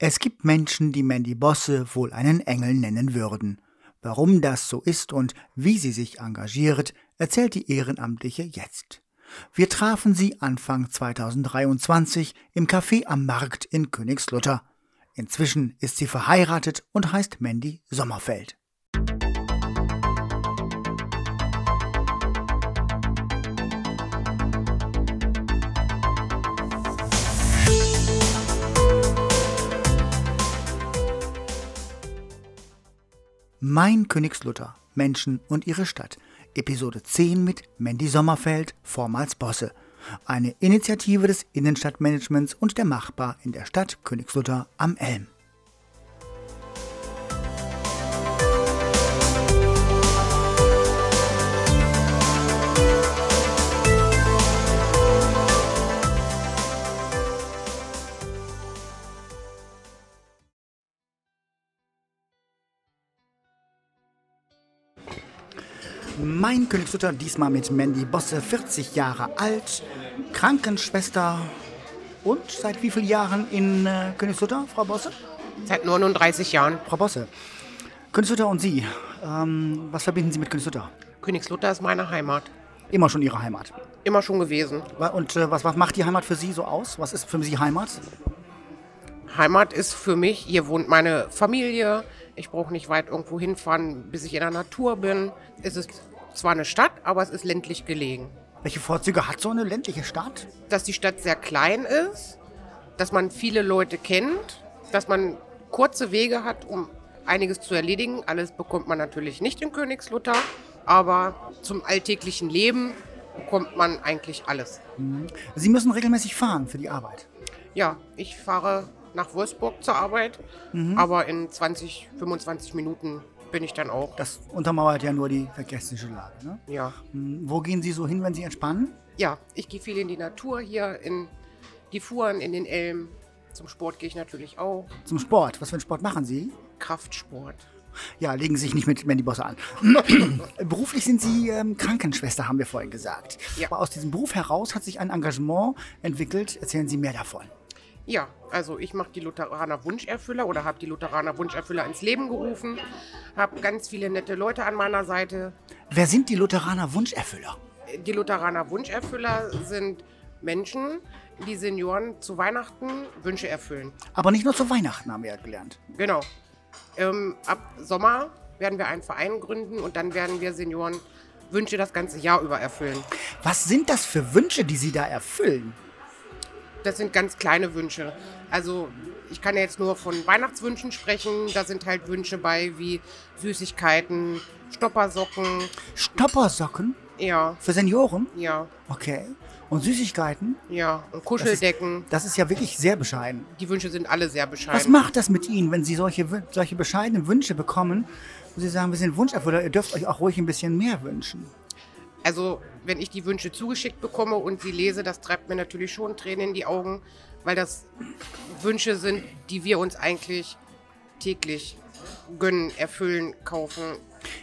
Es gibt Menschen, die Mandy Bosse wohl einen Engel nennen würden. Warum das so ist und wie sie sich engagiert, erzählt die Ehrenamtliche jetzt. Wir trafen sie Anfang 2023 im Café am Markt in Königslutter. Inzwischen ist sie verheiratet und heißt Mandy Sommerfeld. Mein Königslutter, Menschen und ihre Stadt. Episode 10 mit Mandy Sommerfeld, vormals Bosse. Eine Initiative des Innenstadtmanagements und der Machbar in der Stadt Königslutter am Elm. Mein Königslutter, diesmal mit Mandy Bosse, 40 Jahre alt, Krankenschwester und seit wie vielen Jahren in äh, Königslutter, Frau Bosse? Seit 39 Jahren. Frau Bosse, Königslutter und Sie, ähm, was verbinden Sie mit Königslutter? Königslutter ist meine Heimat. Immer schon Ihre Heimat. Immer schon gewesen. Und äh, was, was macht die Heimat für Sie so aus? Was ist für Sie Heimat? Heimat ist für mich, hier wohnt meine Familie. Ich brauche nicht weit irgendwo hinfahren, bis ich in der Natur bin. Es ist zwar eine Stadt, aber es ist ländlich gelegen. Welche Vorzüge hat so eine ländliche Stadt? Dass die Stadt sehr klein ist, dass man viele Leute kennt, dass man kurze Wege hat, um einiges zu erledigen. Alles bekommt man natürlich nicht in Königslutter, aber zum alltäglichen Leben bekommt man eigentlich alles. Sie müssen regelmäßig fahren für die Arbeit. Ja, ich fahre nach Wolfsburg zur Arbeit, aber in 20, 25 Minuten bin ich dann auch. Das untermauert ja nur die verkehrsliche Lage. Ne? Ja. Hm, Wo gehen Sie so hin, wenn Sie entspannen? Ja, ich gehe viel in die Natur hier, in die Fuhren, in den Elm. Zum Sport gehe ich natürlich auch. Zum Sport. Was für einen Sport machen Sie? Kraftsport. Ja, legen Sie sich nicht mit Mandy Bosse an. Beruflich sind Sie ähm, Krankenschwester, haben wir vorhin gesagt. Ja. Aber aus diesem Beruf heraus hat sich ein Engagement entwickelt. Erzählen Sie mehr davon. Ja, also ich mache die Lutheraner Wunscherfüller oder habe die Lutheraner Wunscherfüller ins Leben gerufen. Habe ganz viele nette Leute an meiner Seite. Wer sind die Lutheraner Wunscherfüller? Die Lutheraner Wunscherfüller sind Menschen, die Senioren zu Weihnachten Wünsche erfüllen. Aber nicht nur zu Weihnachten, haben wir ja gelernt. Genau. Ähm, ab Sommer werden wir einen Verein gründen und dann werden wir Senioren Wünsche das ganze Jahr über erfüllen. Was sind das für Wünsche, die Sie da erfüllen? Das sind ganz kleine Wünsche. Also ich kann ja jetzt nur von Weihnachtswünschen sprechen. Da sind halt Wünsche bei wie Süßigkeiten, Stoppersocken. Stoppersocken Ja, für Senioren? ja, Okay. Und Süßigkeiten? ja. Und Das ist, Kuscheldecken. das ist ja wirklich sehr bescheiden. Die Wünsche sind alle sehr bescheiden. Was macht das mit Ihnen, wenn Sie solche, solche bescheidenen Wünsche bekommen, wo Sie sagen, wir sind Wunscherfüller, ihr dürft euch auch ruhig ein bisschen mehr wünschen? Also, wenn ich die Wünsche zugeschickt bekomme und sie lese, das treibt mir natürlich schon Tränen in die Augen, weil das Wünsche sind, die wir uns eigentlich täglich gönnen, erfüllen, kaufen,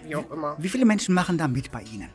wie auch immer. Wie viele Menschen machen da mit bei Ihnen?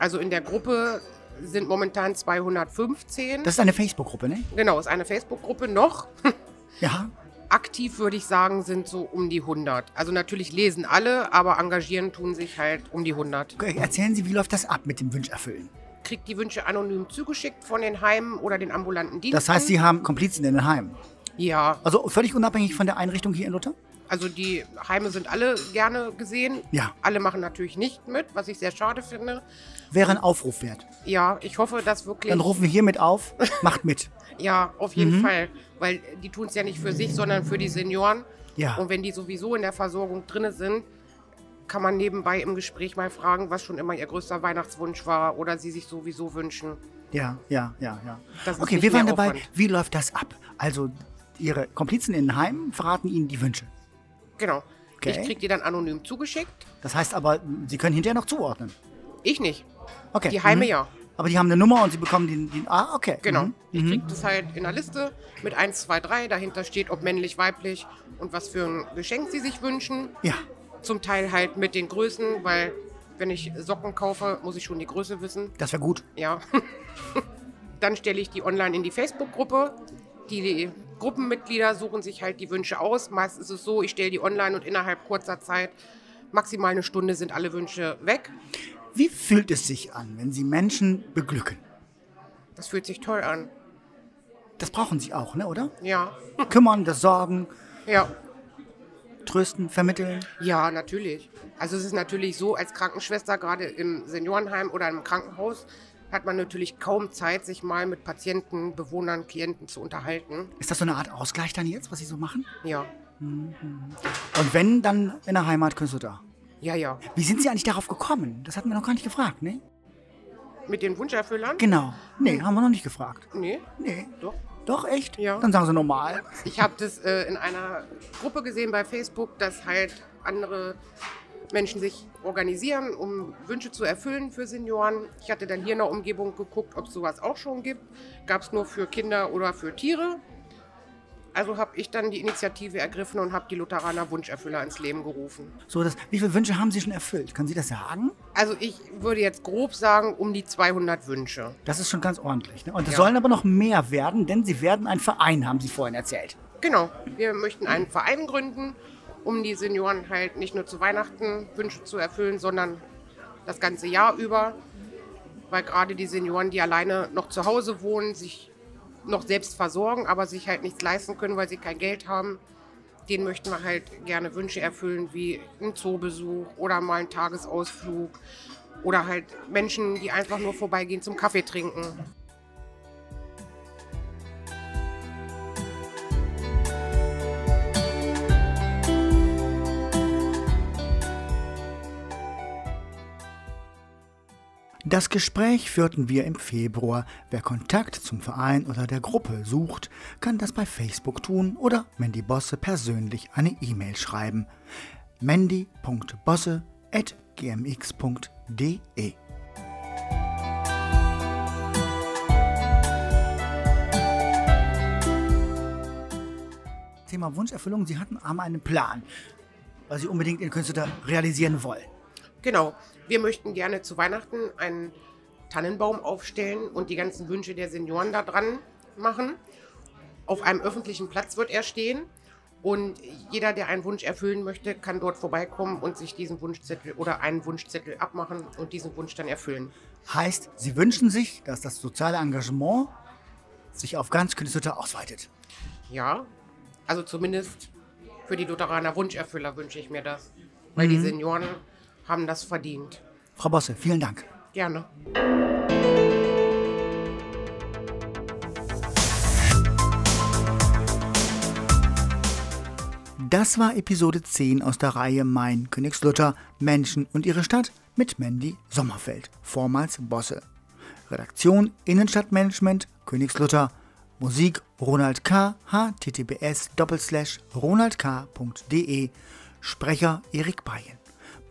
Also in der Gruppe sind momentan 215. Das ist eine Facebook-Gruppe, ne? genau, ist eine Facebook-Gruppe noch. Ja. Aktiv würde ich sagen, sind so um die 100. Also natürlich lesen alle, aber engagieren tun sich halt um die 100. Okay, Erzählen Sie, wie läuft das ab mit dem Wunscherfüllen? Kriegt die Wünsche anonym zugeschickt von den Heimen oder den ambulanten Diensten. Das heißt, Sie haben Komplizen in den Heimen. Ja, Also völlig unabhängig von der Einrichtung hier in Luther? Also die Heime sind alle gerne gesehen. Ja. Alle machen natürlich nicht mit, was ich sehr schade finde. Wäre ein Aufruf wert. Ja, ich hoffe, dass wirklich. Dann rufen wir hiermit auf, macht mit. Ja, auf jeden Fall. Weil die tun es ja nicht für sich, sondern für die Senioren. Ja. Und wenn die sowieso in der Versorgung drin sind, kann man nebenbei im Gespräch mal fragen, was schon immer ihr größter Weihnachtswunsch war oder sie sich sowieso wünschen. Ja, ja, ja, ja. Okay, wir waren dabei. Aufwand. Wie läuft das ab? Also, Ihre Komplizen in den Heimen verraten Ihnen die Wünsche. Genau. Okay. Ich krieg die dann anonym zugeschickt. Das heißt aber, Sie können hinterher noch zuordnen. Ich nicht. Okay. Die Heime mhm. ja. Aber die haben eine Nummer und Sie bekommen den. den ah, okay. Genau. Mhm. Ich krieg das halt in der Liste mit 1, 2, 3. Dahinter steht, ob männlich, weiblich und was für ein Geschenk sie sich wünschen. Ja. Zum Teil halt mit den Größen, weil wenn ich Socken kaufe, muss ich schon die Größe wissen. Das wäre gut. Ja. Dann stelle ich die online in die Facebook-Gruppe. Die Gruppenmitglieder suchen sich halt die Wünsche aus. Meist ist es so, ich stelle die online und innerhalb kurzer Zeit, maximal eine Stunde, sind alle Wünsche weg. Wie fühlt es sich an, wenn Sie Menschen beglücken? Das fühlt sich toll an. Das brauchen Sie auch, ne, oder? Ja. Kümmern, das Sorgen, Ja. trösten, vermitteln. Ja, natürlich. Also es ist natürlich so, als Krankenschwester, gerade im Seniorenheim oder im Krankenhaus, hat man natürlich kaum Zeit, sich mal mit Patienten, Bewohnern, Klienten zu unterhalten. Ist das so eine Art Ausgleich dann jetzt, was Sie so machen? Ja. Und wenn, dann in der Heimat Künstler. Ja, ja. Wie sind Sie eigentlich darauf gekommen? Das hatten wir noch gar nicht gefragt, ne? Mit den Wunscherfüllern? Genau. Nee, haben wir noch nicht gefragt. Nee, Nee. doch. Doch, echt? Ja. Dann sagen Sie normal. Ich habe das äh, in einer Gruppe gesehen bei Facebook, dass halt andere Menschen sich organisieren, um Wünsche zu erfüllen für Senioren. Ich hatte dann hier in der Umgebung geguckt, ob es sowas auch schon gibt. Gab es nur für Kinder oder für Tiere. Also habe ich dann die Initiative ergriffen und habe die Lutheraner Wunscherfüller ins Leben gerufen. So, das, wie viele Wünsche haben Sie schon erfüllt? Können Sie das sagen? Also ich würde jetzt grob sagen, um die 200 Wünsche. Das ist schon ganz ordentlich. Ne? Und es Ja. sollen aber noch mehr werden, denn Sie werden ein Verein, haben Sie vorhin erzählt. Genau, wir möchten einen Verein gründen, um die Senioren halt nicht nur zu Weihnachten Wünsche zu erfüllen, sondern das ganze Jahr über. Weil gerade die Senioren, die alleine noch zu Hause wohnen, sich noch selbst versorgen, aber sich halt nichts leisten können, weil sie kein Geld haben, denen möchten wir halt gerne Wünsche erfüllen, wie ein Zoobesuch oder mal einen Tagesausflug oder halt Menschen, die einfach nur vorbeigehen zum Kaffee trinken. Das Gespräch führten wir im Februar. Wer Kontakt zum Verein oder der Gruppe sucht, kann das bei Facebook tun oder Mandy Bosse persönlich eine E-Mail schreiben. mandy.bosse.gmx.de Thema Wunscherfüllung. Sie hatten haben einen Plan, was Sie unbedingt in Künstler realisieren wollen. Genau. Wir möchten gerne zu Weihnachten einen Tannenbaum aufstellen und die ganzen Wünsche der Senioren da dran machen. Auf einem öffentlichen Platz wird er stehen. Und jeder, der einen Wunsch erfüllen möchte, kann dort vorbeikommen und sich diesen Wunschzettel oder einen Wunschzettel abmachen und diesen Wunsch dann erfüllen. Heißt, Sie wünschen sich, dass das soziale Engagement sich auf ganz Künstler ausweitet. Ja, also zumindest für die Lutheraner Wunscherfüller wünsche ich mir das. Weil die Senioren haben das verdient. Frau Bosse, vielen Dank. Gerne. Das war Episode 10 aus der Reihe Mein Königslutter, Menschen und ihre Stadt mit Mandy Sommerfeld, vormals Bosse. Redaktion Innenstadtmanagement Königslutter, Musik Ronald K. https ronaldk.de, Sprecher Erik Bayen.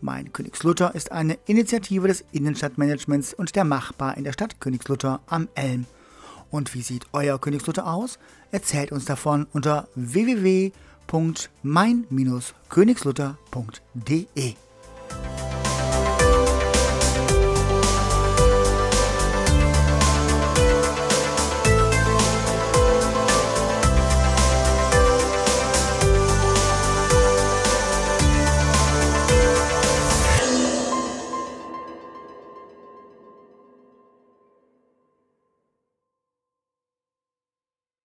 Mein Königslutter ist eine Initiative des Innenstadtmanagements und der Machbar in der Stadt Königslutter am Elm. Und wie sieht euer Königslutter aus? Erzählt uns davon unter www.mein-königslutter.de.